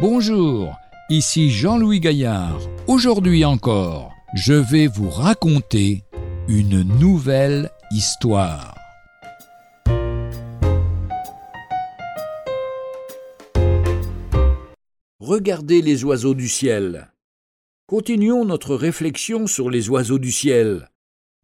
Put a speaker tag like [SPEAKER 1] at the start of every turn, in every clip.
[SPEAKER 1] Bonjour, ici Jean-Louis Gaillard. Aujourd'hui encore, je vais vous raconter une nouvelle histoire.
[SPEAKER 2] Regardez les oiseaux du ciel. Continuons notre réflexion sur les oiseaux du ciel.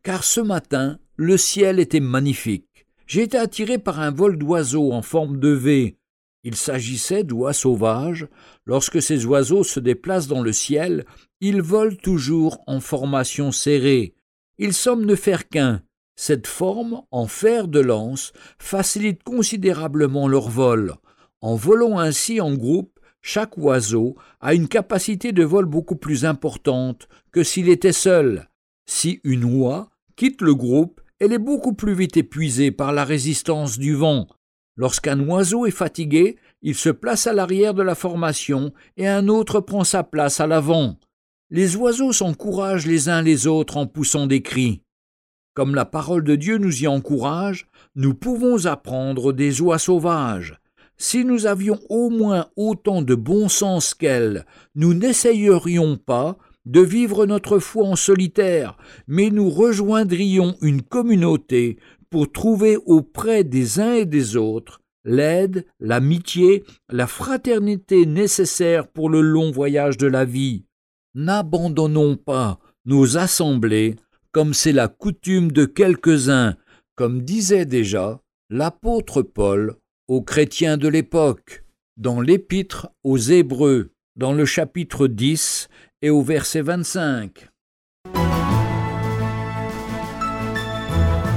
[SPEAKER 2] Car ce matin, le ciel était magnifique. J'ai été attiré par un vol d'oiseaux en forme de V, il s'agissait d'oies sauvages. Lorsque ces oiseaux se déplacent dans le ciel, ils volent toujours en formation serrée. Ils semblent ne faire qu'un. Cette forme, en fer de lance, facilite considérablement leur vol. En volant ainsi en groupe, chaque oiseau a une capacité de vol beaucoup plus importante que s'il était seul. Si une oie quitte le groupe, elle est beaucoup plus vite épuisée par la résistance du vent. Lorsqu'un oiseau est fatigué, il se place à l'arrière de la formation et un autre prend sa place à l'avant. Les oiseaux s'encouragent les uns les autres en poussant des cris. Comme la parole de Dieu nous y encourage, nous pouvons apprendre des oies sauvages. Si nous avions au moins autant de bon sens qu'elles, nous n'essayerions pas de vivre notre foi en solitaire, mais nous rejoindrions une communauté pour trouver auprès des uns et des autres l'aide, l'amitié, la fraternité nécessaires pour le long voyage de la vie. N'abandonnons pas nos assemblées comme c'est la coutume de quelques-uns, comme disait déjà l'apôtre Paul aux chrétiens de l'époque, dans l'épître aux Hébreux, dans le chapitre 10 et au verset 25.